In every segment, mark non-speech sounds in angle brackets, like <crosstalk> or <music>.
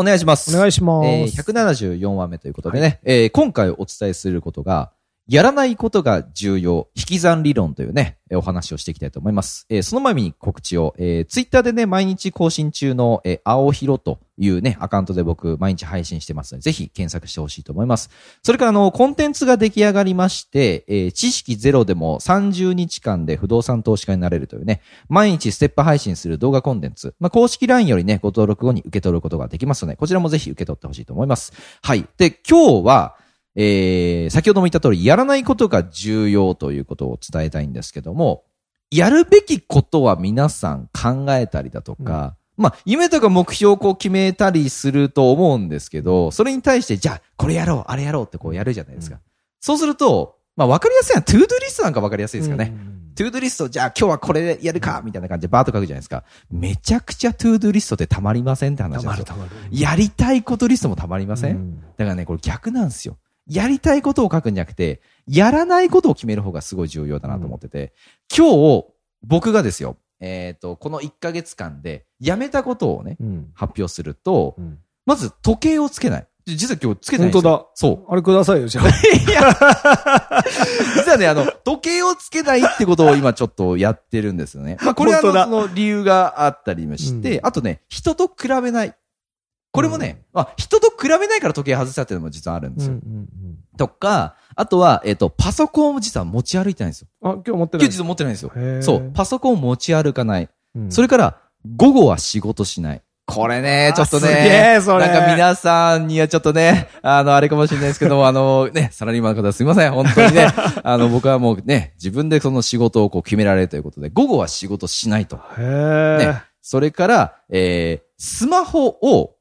お願いします。お願いします。えー、174話目ということでね、えー今回お伝えすることが、やらないことが重要、引き算理論というね、お話をしていきたいと思います。えーその前に告知を、えー、ツイッターでね、毎日更新中の、えー、青ひろというね、アカウントで僕、毎日配信してますので、ぜひ検索してほしいと思います。それから、あの、コンテンツが出来上がりまして、えー知識ゼロでも30日間で不動産投資家になれるというね、毎日ステップ配信する動画コンテンツ、まあ、公式 LINE よりね、ご登録後に受け取ることができますので、こちらもぜひ受け取ってほしいと思います。はい。で、今日は、えー、先ほども言った通り、やらないことが重要ということを伝えたいんですけども、やるべきことは皆さん考えたりだとか、まあ、夢とか目標をこう決めたりすると思うんですけど、それに対して、じゃあ、これやろう、あれやろうってこうやるじゃないですか。そうすると、まあ、わかりやすいのは、トゥードゥリストなんかわかりやすいですかね。トゥードゥリスト、じゃあ今日はこれやるか、みたいな感じでバーッと書くじゃないですか。めちゃくちゃトゥードゥリストってたまりませんって話ですよ。たまる。やりたいことリストもたまりません、うんだからね、これ逆なんですよ。やりたいことを書くんじゃなくて、やらないことを決める方がすごい重要だなと思ってて、今日、僕がですよ、えっ、と、この1ヶ月間で、やめたことをね、うん。発表すると、うんまず時計をつけない。実は今日つけてないんですよ。本当だ。そう。あれくださいよ、じゃあ。<laughs> いや、実はね、あの、時計をつけないってことを今ちょっとやってるんですよね。まあ、これはその理由があったりもして、うんあとね、人と比べない。これもね、まあ、人と比べないから時計外したっていうのも実はあるんですよ。うんとか、あとは、えっ、と、パソコンを実は持ち歩いてないんですよ。あ、今日持ってない。今日実は持ってないんですよ。そう。パソコンを持ち歩かない。うんそれから、午後は仕事しない。これね、ちょっとね、なんか皆さんにはちょっとね、あの、あれかもしれないですけども、<laughs> あの、ね、サラリーマンの方すいません、本当にね、あの、僕はもうね、自分でその仕事をこう決められるということで、午後は仕事しないと。へえ。ね。それから、えー、スマホを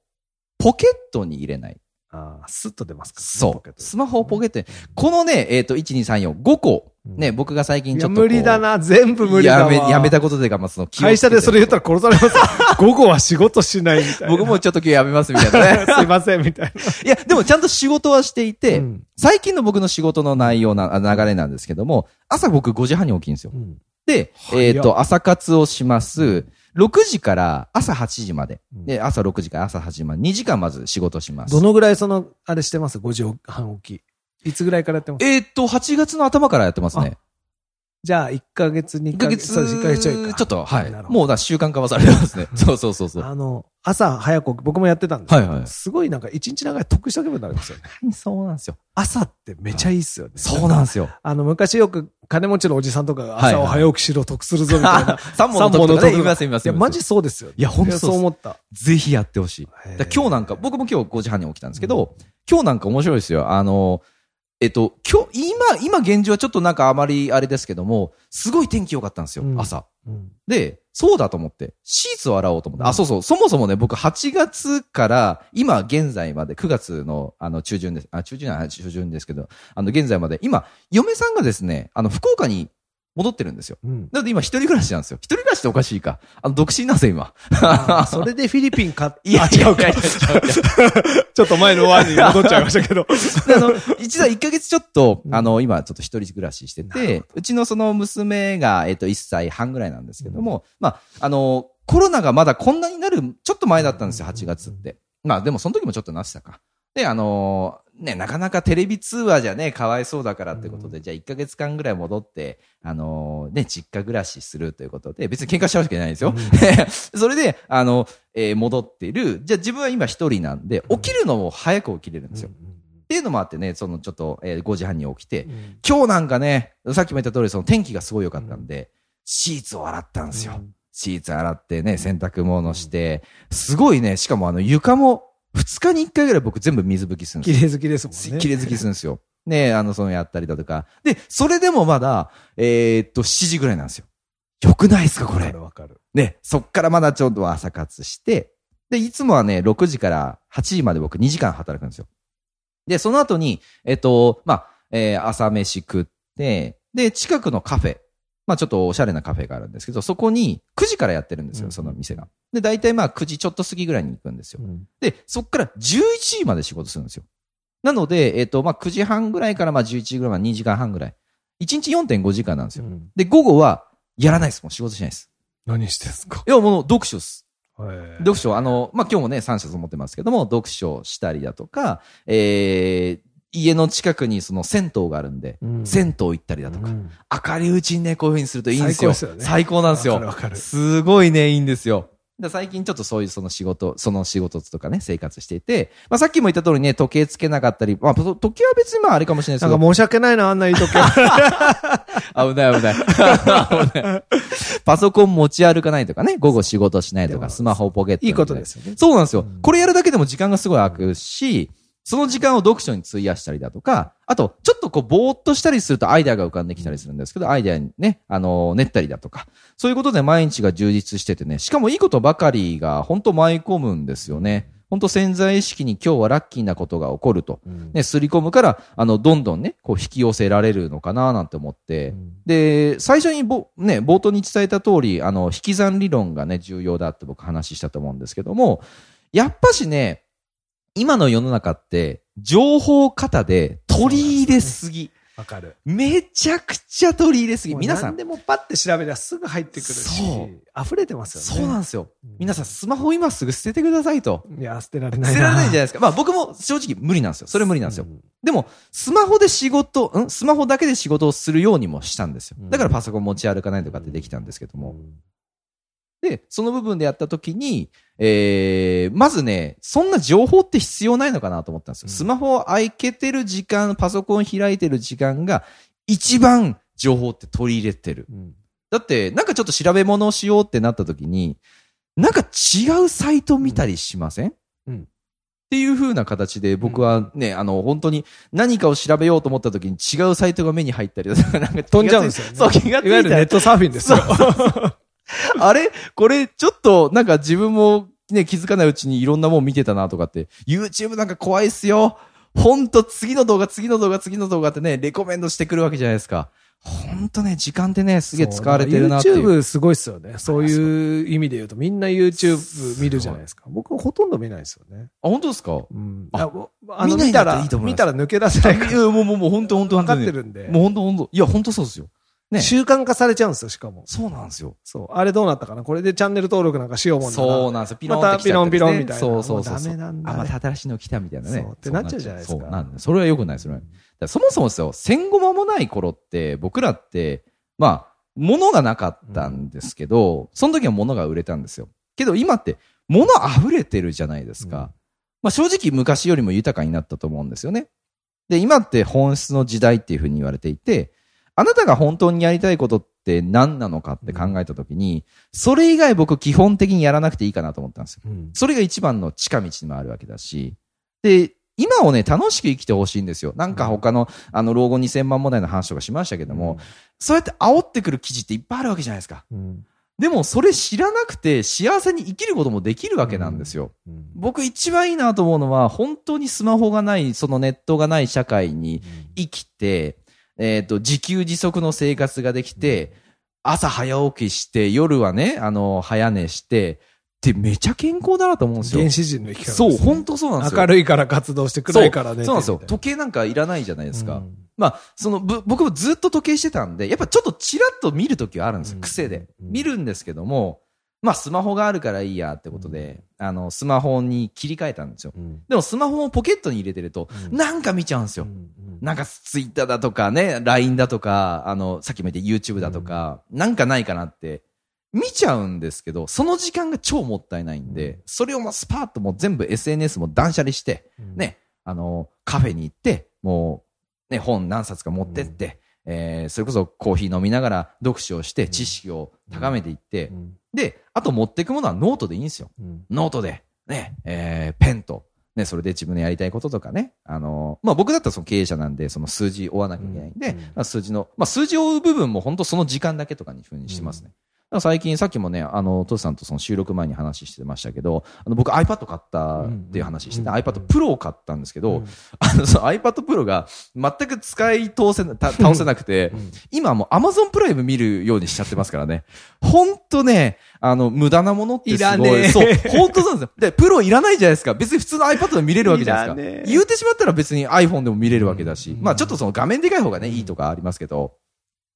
ポケットに入れない。あースッと出ますかそう。スマホをポケットに。このね、えっ、と、1、2、3、4、5個。ね、僕が最近ちょっと。無理だな。全部無理だわ。やめ、やめたことでか、まあ、その会社でそれ言ったら殺されますよ。<laughs> 午後は仕事しないみたいな。僕もちょっと今日やめますみたいなね。<laughs> すいません、みたいいや、でもちゃんと仕事はしていて、うん最近の僕の仕事の内容な、あ流れなんですけども、朝僕5時半に起きるんですよ。な。で、早っえっ、と、朝活をします。6時から朝8時まで。うんで、朝6時から朝8時まで。2時間まず仕事します。どのぐらいその、あれしてます ?5 時半起き。いつぐらいからやってます？えっ、と、8月の頭からやってますね。じゃあ、1ヶ月、2 1ヶヶ月、月、そう1ヶ月ちょいか。ちょっと、はいもうだ、習慣化はされてますね。そうそうそうそう。あの、朝早く僕もやってたんですけど、はいはいすごいなんか一日長い得しとけばなるんですよね。<laughs> そうなんですよ。朝ってめちゃいいっすよね。そうなんですよ。あの、昔よく金持ちのおじさんとかが朝を早起きしろ得するぞみたいな。<laughs> 三本の得とかね、言います言います。いや、マジそうですよね。いやほんとそう思った。ぜひやってほしい。今日なんか、僕も今日5時半に起きたんですけど、今日なんか面白いですよ。あの、えっと、今日、今、今現状はちょっとなんかあまりあれですけども、すごい天気良かったんですよ、うん。朝。うん。で、そうだと思って、シーツを洗おうと思って、うん。あ、そうそう、そもそもね、僕8月から今現在まで、9月のあの中旬です、あ、中旬中旬ですけど、あの現在まで、今、嫁さんがですね、あの、福岡に戻ってるんですよ。うん。なので今一人暮らしなんですよ。一人暮らしっておかしいか。あの、独身なんですよ、今。あそれでフィリピン <laughs> か、いや、あ違うかちょっと前のワンに戻っちゃいましたけど。であの、実は1ヶ月ちょっと、うんあの、今ちょっと一人暮らししてて、うちのその娘が、えっと、1歳半ぐらいなんですけども、まあ、あの、コロナがまだこんなになる、ちょっと前だったんですよ、8月って。まあ、でもその時もちょっとなってたか。で、あのね、なかなかテレビ通話じゃね、かわいそうだからってことで、じゃあ1ヶ月間ぐらい戻って、あのね、実家暮らしするということで、別に喧嘩しちゃうわけじゃないですよ。<laughs> それで、あの、えー戻っている。じゃあ自分は今一人なんで、起きるのも早く起きれるんですよ。っていうのもあってね、そのちょっと、えー5時半に起きて、今日なんかね、さっきも言った通り、その天気がすごい良かったんで、シーツを洗ったんですよ。シーツ洗ってね、洗濯物して、すごいね、しかもあの床も、2日に1回ぐらい僕全部水拭きするんですよ。綺麗好きですもんね。綺麗好きするんですよ。ねあの、そのやったりだとか。で、それでもまだ、えーっと、7時ぐらいなんですよ。よくないですか、これわか。るわかる。ね、そっからまだちょっと朝活して、で、いつもはね、6時から8時まで僕2時間働くんですよ。で、その後に、えっと、まあ、えー朝飯食って、で、近くのカフェ、まあちょっとおしゃれなカフェがあるんですけど、そこに9時からやってるんですよ、うんその店が。で、大体まあ9時ちょっと過ぎぐらいに行くんですよ。うんで、そっから11時まで仕事するんですよ。なので、えっ、と、まあ、9時半ぐらいからまあ11時ぐらいまで2時間半ぐらい。1日4.5時間なんですよ。うんで、午後はやらないです。もう仕事しないです。何してんすか？いや、もう読書です。読読書、あの、まあ、今日もね、3冊持ってますけども、読書したりだとか、えー、家の近くにその銭湯があるんで、うん銭湯行ったりだとか、うん明るいうちにね、こういう風にするといいんですよ。最高ね最高なんですよ。すごいね、いいんですよ。で最近ちょっとそういうその仕事、その仕事とかね、生活していて、まあさっきも言った通りね、時計つけなかったり、まあと時計は別にまああれかもしれないですけど、なんか申し訳ないな、あんないい時 <laughs> 危ない危ない。危ないパソコン持ち歩かないとかね、午後仕事しないとか、スマホをポケットにいいことですよね。そうなんですよ。うんこれやるだけでも時間がすごい空くし、その時間を読書に費やしたりだとか、あと、ちょっとこう、ぼーっとしたりするとアイデアが浮かんできたりするんですけど、アイデアにね、あの、練ったりだとか、そういうことで毎日が充実しててね、しかもいいことばかりが本当舞い込むんですよね。本当潜在意識に今日はラッキーなことが起こると。うんね、すり込むから、あの、どんどんね、こう引き寄せられるのかななんて思って、うんで、最初にぼ、ね、冒頭に伝えた通り、あの、引き算理論がね、重要だって僕話したと思うんですけども、やっぱしね、今の世の中って、情報型で取り入れすぎ。わかる。めちゃくちゃ取り入れすぎ。皆さん、何でもパッて調べりゃすぐ入ってくるしそう、溢れてますよね。そうなんですよ。うん皆さん、スマホ今すぐ捨ててくださいと。いや、捨てられない捨てられないじゃないゃですか。まあ僕も正直無理なんですよ。それ無理なんですよ。うんでも、スマホで仕事、ん？スマホだけで仕事をするようにもしたんですよ。だからパソコン持ち歩かないとかってできたんですけども。で、その部分でやったときに、えー、まずね、そんな情報って必要ないのかなと思ったんですよ。うんスマホを開けてる時間、パソコン開いてる時間が、一番情報って取り入れてる。うんだって、なんかちょっと調べ物をしようってなったときに、なんか違うサイト見たりしません、うんっていう風な形で僕はね、あの、本当に何かを調べようと思ったときに違うサイトが目に入ったりだとか、なんか飛んじゃうんですよね。そう、気がついいわゆるネットサーフィンですよ。<laughs> あれ？これ、ちょっと、なんか自分もね、気づかないうちにいろんなもん見てたなとかって、YouTube なんか怖いっすよ。ほんと、次の動画、次の動画、次の動画ってね、レコメンドしてくるわけじゃないですか。ほんとね、時間ってね、すげえ使われてるなっていう。YouTube すごいっすよね。そういう意味で言うと、みんな YouTube 見るじゃないですか。僕ほとんど見ないですよね。あ、本当ですか？うん。あ見たら見たら抜け出せないか <laughs> いや、もう、もう、もう、本当本当ら分かってる。るんで。もう本当本当いや、本当そうですよ。ね。習慣化されちゃうんですよ、しかも。そうなんですよ。そう。あれどうなったかな？これでチャンネル登録なんかしようもんならそうなんですよ。ピロンまたピロンピロンみたいなそうそうそうそう。ダメなんだあ、まねた新しいの来たみたいなね。そうってなっちゃうじゃないですかそうなんだ。それは良くない、それは。だからそもそもですよ、戦後間もない頃って、僕らって、まあ、物がなかったんですけど、その時は物が売れたんですよ。けど今って、物溢れてるじゃないですか。うんまあ正直昔よりも豊かになったと思うんですよね。で、今って本質の時代っていうふうに言われていて、あなたが本当にやりたいことって何なのかって考えたときに、それ以外僕基本的にやらなくていいかなと思ったんですよ。うん。それが一番の近道にもあるわけだし、で、今をね、楽しく生きてほしいんですよ。なんか他の、あの、老後2000万問題の話とかしましたけども、そうやって煽ってくる記事っていっぱいあるわけじゃないですか。うん、でも、それ知らなくて幸せに生きることもできるわけなんですよ。うん。僕一番いいなと思うのは、本当にスマホがない、そのネットがない社会に生きて、えっ、と、自給自足の生活ができて、朝早起きして、夜はね、あの、早寝して、ってめちゃ健康だなと思うんですよ原。始人の生き方ですそう、ね、本当そうなんですよ。明るいから活動して暗いからね。そうなんですよ。時計なんかいらないじゃないですか。うんまあ、その、ぶ僕もずっと時計してたんで、やっぱちょっとチラッと見るときはあるんですよ。うん癖で。うん見るんですけども、まあ、スマホがあるからいいやってことで、あの、スマホに切り替えたんですよ。うん。でもスマホをポケットに入れてると、うん。なんか見ちゃうんですよ。うんなんかツイッターだとかね、LINE だとか、あの、さっきも言った YouTube だとか、なんかないかなって、見ちゃうんですけど、その時間が超もったいないんで、うん。それをもうスパーッともう全部 SNS も断捨離して、うん。ね、あの、カフェに行って、もう、ね、本何冊か持ってって、えーそれこそコーヒー飲みながら読書をして、ん知識を高めていって、うん。で、あと持っていくものはノートでいいんですよ。うん。ノートで、ね、えーペンと、ね、それで自分のやりたいこととかね、あのまあ、僕だったらその経営者なんで、その数字追わなきゃいけないんで、数字の、まあ、数字を追う部分も本当その時間だけとかにふうにしてますね。最近、さっきもね、あの、トシさんとその収録前に話してましたけど、あの、僕 iPad 買ったっていう話してて、うん iPad Pro を買ったんですけど、うんあの、その iPad Pro が全く使い通せ倒せなくて、うん今もう Amazon プライム見るようにしちゃってますからね。ほんとね、あの、無駄なものってすごい。いそう、本当なんですよ。で、プロいらないじゃないですか。別に普通の iPad で見れるわけじゃないですか。言うてしまったら別に iPhone でも見れるわけだし、うんまあちょっとその画面でかい方がね、いいとかありますけど、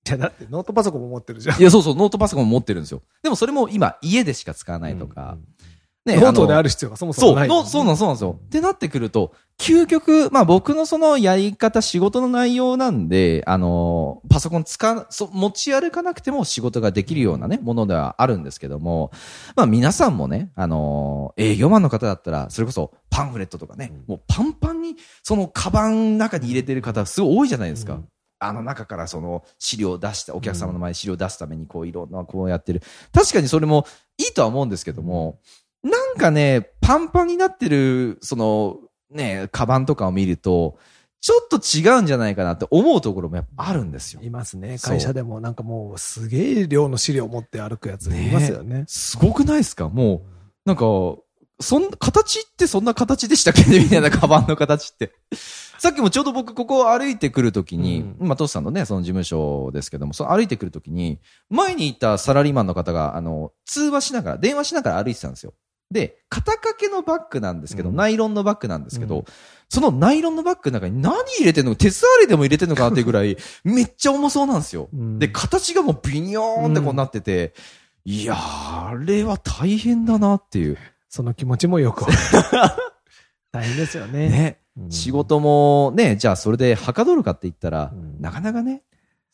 いや、だってノートパソコンも持ってるじゃん。いや、そうそう、ノートパソコンも持ってるんですよ。でもそれも今家でしか使わないとか、ねノートであるる必要がそもそそう、もない。のそうなんそうなんですよ。ってなってくると、究極、まあ僕のそのやり方、仕事の内容なんで、あの、パソコン使う、そ持ち歩かなくても仕事ができるようなね、ものではあるんですけども、まあ皆さんもね、あの、営業マンの方だったら、それこそパンフレットとかね、もうパンパンに、そのカバンの中に入れてる方、すごい多いじゃないですか。うんあの中からその資料を出して、お客様の前に資料を出すためにこういろんなこうやってる。確かにそれもいいとは思うんですけども、なんかね、パンパンになってる、そのね、カバンとかを見ると、ちょっと違うんじゃないかなって思うところもやっぱあるんですよ。いますね。会社でもなんかもうすげえ量の資料持って歩くやついますよね。すごくないですか？もう、なんか、そん、形ってそんな形でしたっけね？みたいなカバンの形って。<laughs> さっきもちょうど僕ここを歩いてくるときに、うんまあ、トシさんのね、その事務所ですけども、その歩いてくるときに、前にいたサラリーマンの方が、あの、通話しながら、電話しながら歩いてたんですよ。で、肩掛けのバッグなんですけど、うんナイロンのバッグなんですけど、うんそのナイロンのバッグの中に何入れてんの鉄アレでも入れてんのかなっていうぐらい、<laughs> めっちゃ重そうなんですよ。うんで、形がもうビニョーンってこうなってて、いやー、あれは大変だなっていう。その気持ちもよく。<laughs> 大変ですよね。ね。うん仕事もね、じゃあそれではかどるかって言ったら、うんなかなかね。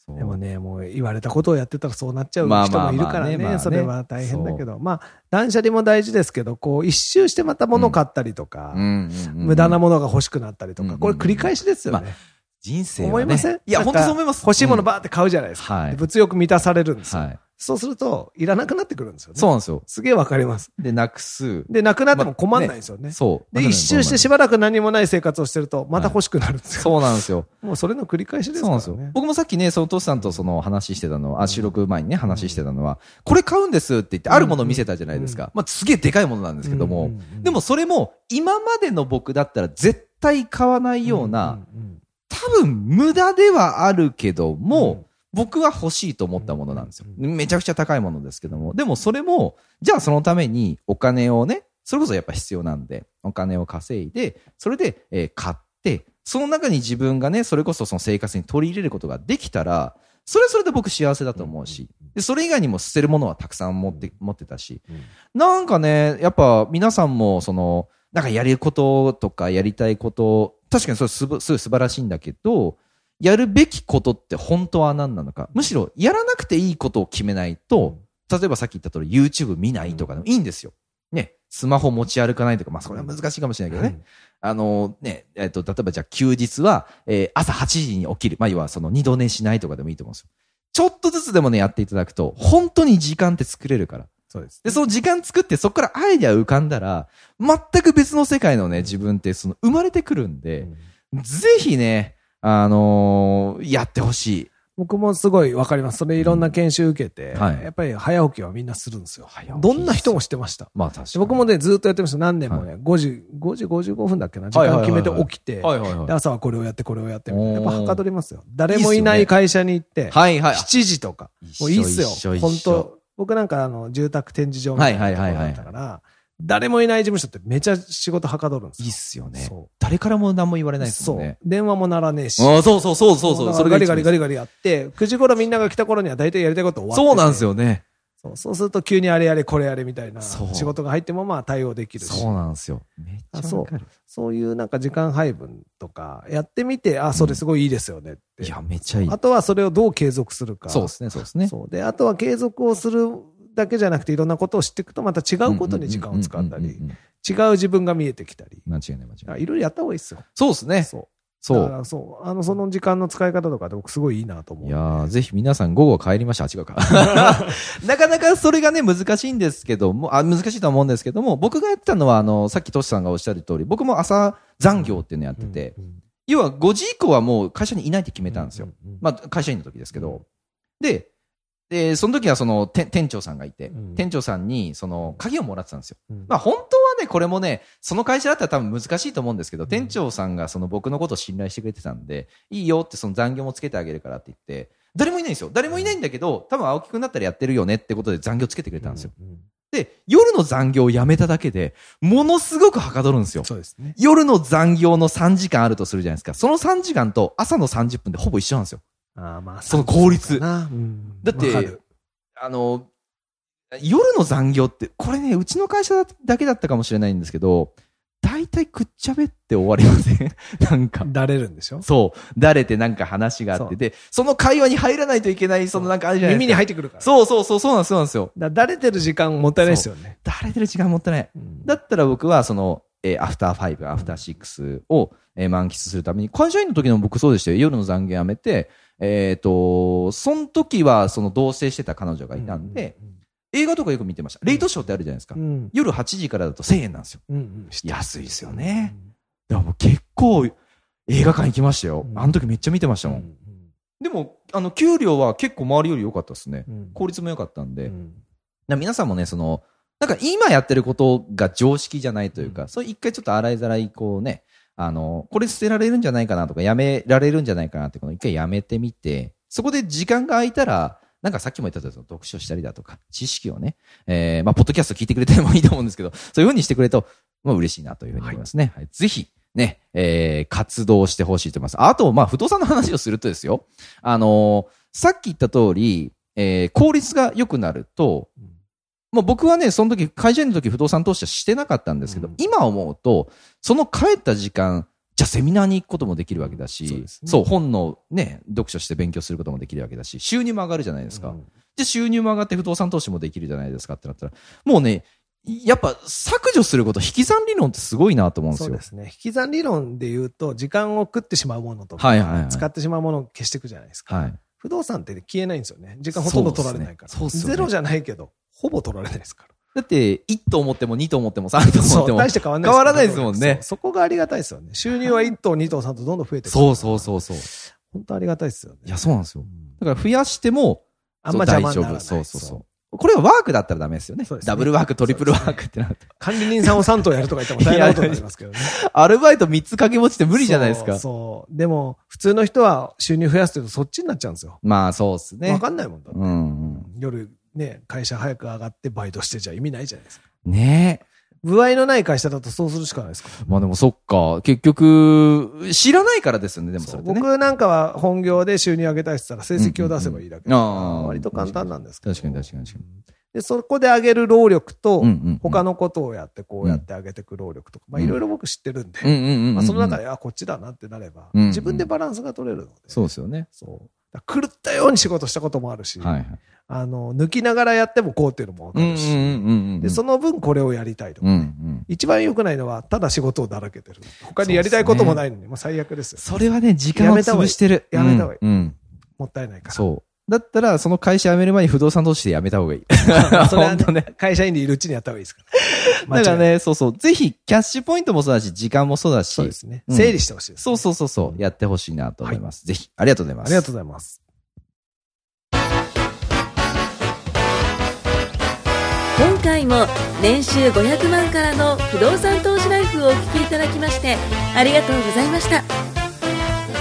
でもね、もう言われたことをやってたらそうなっちゃうまあ人もいるからねそれは大変だけど、まあ、断捨離も大事ですけど、こう、一周してまた物買ったりとか、無駄なものが欲しくなったりとか、これ繰り返しですよね。人生はね。思いません？いや、本当そう思います。欲しいものうんバーって買うじゃないですか。物欲満たされるんですよ。はい。そうすると、いらなくなってくるんですよね。そうなんですよ。すげえわかります。で、なくす。で、なくなっても困んないんですよね。そう。で、一周してしばらく何もない生活をしてると、また欲しくなるんですよ。そうなんですよ。もうそれの繰り返しですそうなんですよからね。。僕もさっきね、そのトシさんとその話してたのは、あ、収録前にね、話してたのは、これ買うんですって言って、あるものを見せたじゃないですか。まあ、すげえでかいものなんですけども、うんうんうんでもそれも、今までの僕だったら絶対買わないような、んんん多分無駄ではあるけども、僕は欲しいと思ったものなんですよ。めちゃくちゃ高いものですけども。でもそれも、じゃあそのためにお金をね、それこそやっぱ必要なんで、お金を稼いで、それで、えー買って、その中に自分がね、それこそその生活に取り入れることができたら、それはそれで僕幸せだと思うし、で、それ以外にも捨てるものはたくさん持って、持ってたし、なんかね、やっぱ皆さんも、その、なんかやることとかやりたいこと、確かにそれすぶすごい素晴らしいんだけど、やるべきことって本当は何なのか。むしろやらなくていいことを決めないと、例えばさっき言った通り YouTube 見ないとかでもいいんですよ。ね。スマホ持ち歩かないとか、まあそれは難しいかもしれないけどね。あのね、えっと、例えばじゃあ休日は、えー朝8時に起きる。まあ要はその二度寝しないとかでもいいと思うんですよ。ちょっとずつでもね、やっていただくと、本当に時間って作れるから。そうです。で、その時間作って、そこからアイデア浮かんだら、全く別の世界のね、自分って、その、生まれてくるんで、ぜひね、あのーやってほしい。僕もすごいわかります。それいろんな研修受けて、はいやっぱり早起きはみんなするんですよどんな人もしてました。まあ確かに。で僕もね、ずっとやってました。何年もね、5時、5時55分だっけな、時間決めて起きて。朝はこれをやって、これをやってみたいな。やっぱはかどりますよ。誰もいない会社に行って、はいはい。7時とか。一緒もういいっすよ本当僕なんかあの、住宅展示場みたいなところだったから、誰もいない事務所ってめちゃ仕事はかどるんですよ。いいっすよねそ。誰からも何も言われう。ないですもんね。そう。電話も鳴らねえし。ああ、そうそうそうそうそう。だそれガリガリガリ。リガリやって、9時頃みんなが来た頃には大体やりたいこと終わっててそうなんですよね。そうそうすると急にあれやれこれやれみたいなそう仕事が入ってもまあ対応できるし。そうなんですよ。めっちゃわかる。そういうなんか時間配分とかやってみて、あ、それすごいいいですよねって。いや、めっちゃいいあ。とはそれをどう継続するか。そうですね、そうですね。そうで、あとは継続をするだけじゃなくていろんなことを知っていくとまた違うことに時間を使ったりうんうんうん、うん違う自分が見えてきたり。間違いない間違いない。あいろいろやった方がいいですよ。そうですね。そう。そう。そう。あの、その時間の使い方とかで僕すごいいいなと思う。いやー、ぜひ皆さん午後帰りました。あ、違うか。<laughs> なかなかそれがね、難しいんですけども、あ、難しいとは思うんですけども、僕がやってたのは、あの、さっきトシさんがおっしゃる通り、僕も朝残業っていうのやってて、うんうん要は5時以降はもう会社にいないって決めたんですよ。うんうんうんまあ、会社員の時ですけど。で、で、その時はその店店長さんがいて、うん店長さんにその鍵をもらってたんですよ。うんまあ本当はね、これもね、その会社だったら多分難しいと思うんですけど、店長さんがその僕のことを信頼してくれてたんで、いいよってその残業もつけてあげるからって言って、誰もいないんですよ。誰もいないんだけど、多分青木くんだったらやってるよねってことで残業つけてくれたんですよ。うんうんで、夜の残業をやめただけで、ものすごくはかどるんですよ。そうですね。夜の残業の3時間あるとするじゃないですか。その3時間と朝の30分でほぼ一緒なんですよ。ああ、まあ、その効率そうんだってあの、夜の残業って、これね、うちの会社だけだったかもしれないんですけど、大体くっちゃべって終わりません？<laughs> なんか。だれるんでしょ？そう。だれてなんか話があって、で、その会話に入らないといけない、そのなんかあるじゃないですか。耳に入ってくるから。そうそうそう、そうなんです、よ。だだれてる時間もったいないですよね。だれてる時間もったいない。うんだったら僕は、その、えーアフターファイブ、アフターシックスを、えー満喫するために、会社員の時の僕そうでしたよ。夜の残業やめて、えっ、と、その時は、その同棲してた彼女がいたんで、映画とかよく見てました。レイトショーってあるじゃないですか。うん、夜8時からだと1000円なんですよ。うんうん安いですよね。だから結構映画館行きましたよ。うんあの時めっちゃ見てましたもん。うんでも、あの、給料は結構周りより良かったですね。うん効率も良かったんで。皆さんもね、その、なんか今やってることが常識じゃないというか、うん。そう一回ちょっと洗いざらいこうね、あの、これ捨てられるんじゃないかなとか、やめられるんじゃないかなって、この一回やめてみて、そこで時間が空いたら、なんかさっきも言ったとおり読書したりだとか、知識をね、えー、まあ、ポッドキャスト聞いてくれてもいいと思うんですけど、そういう風にしてくれると、まあ、嬉しいなというふうに思いますね。はい、ぜひ、ね、えー、活動してほしいと思います。あと、まあ、不動産の話をするとですよ、あのーさっき言った通り、えー、効率が良くなると、もう僕はね、その時、会社員の時不動産投資はしてなかったんですけど、うん今思うと、その帰った時間、じゃあセミナーに行くこともできるわけだし、そうねそう、本のね、読書して勉強することもできるわけだし、収入も上がるじゃないですか。うんで、収入も上がって不動産投資もできるじゃないですかってなったら、もうね、やっぱ削除すること、引き算理論ってすごいなと思うんですよ。そうですね。引き算理論で言うと、時間を食ってしまうものとか、はいはいはい使ってしまうものを消していくじゃないですか。はい。不動産って消えないんですよね。時間ほとんど取られないから。ねゼロじゃないけど、ほぼ取られないですから。だって、1と思っても2と思っても3と思そう、っても。大して変わんない変わらないですもんねそこがありがたいですよね。収入は1と2と3とどんどん増えてる。そうそうそうそう。本当ありがたいですよね。いや、そうなんですよう。んだから増やしても、あんまそう邪魔にならない。そうそうそう。これはワークだったらダメですよね。ダブルワーク、トリプルワークってなると。管理人さんを3頭やるとか言っても大変なことになりますけどね。<laughs> アルバイト3つ掛け持ちって無理じゃないですか。そうそう。でも、普通の人は収入増やすとそっちになっちゃうんですよ。まあ、そうですね。わかんないもんだって。うんうん。夜ね、会社早く上がってバイトしてじゃ意味ないじゃないですか。ねえ。部合のない会社だとそうするしかないですかまあでもそっか。結局、知らないからですよね、でもそれね。僕なんかは本業で収入上げたいって言ったら成績を出せばいいだけうんうんうん割と簡単なんですけど。確かに確かに確かにで、そこで上げる労力と他のことをやってこうやって上げていく労力とか、まあいろいろ僕知ってるんで。まあその中で、あ、こっちだなってなれば、自分でバランスが取れるので。そうですよね。そう。狂ったように仕事したこともあるし、はいはい。あの、抜きながらやってもこうっていうのもわかるし。で、その分これをやりたいとかうんうね、ん。一番良くないのは、ただ仕事をだらけてる。他にやりたいこともないのに、もう最悪ですよ。それはね、時間を潰してる。やめた方がいいうんうん。もったいないから。そう。だったら、その会社辞める前に不動産投資で辞めた方がいい。それは <laughs> 本当ね。会社員でいるうちにやった方がいいですから。<laughs> だから。ね、そうそう。ぜひ、キャッシュポイントもそうだし、時間もそうだし。そうですね。うん整理してほしいですね。そうそうそうそう。やってほしいなと思います。ぜひ、ありがとうございます。ありがとうございます。今回も年収500万からの不動産投資ライフをお聞きいただきましてありがとうございました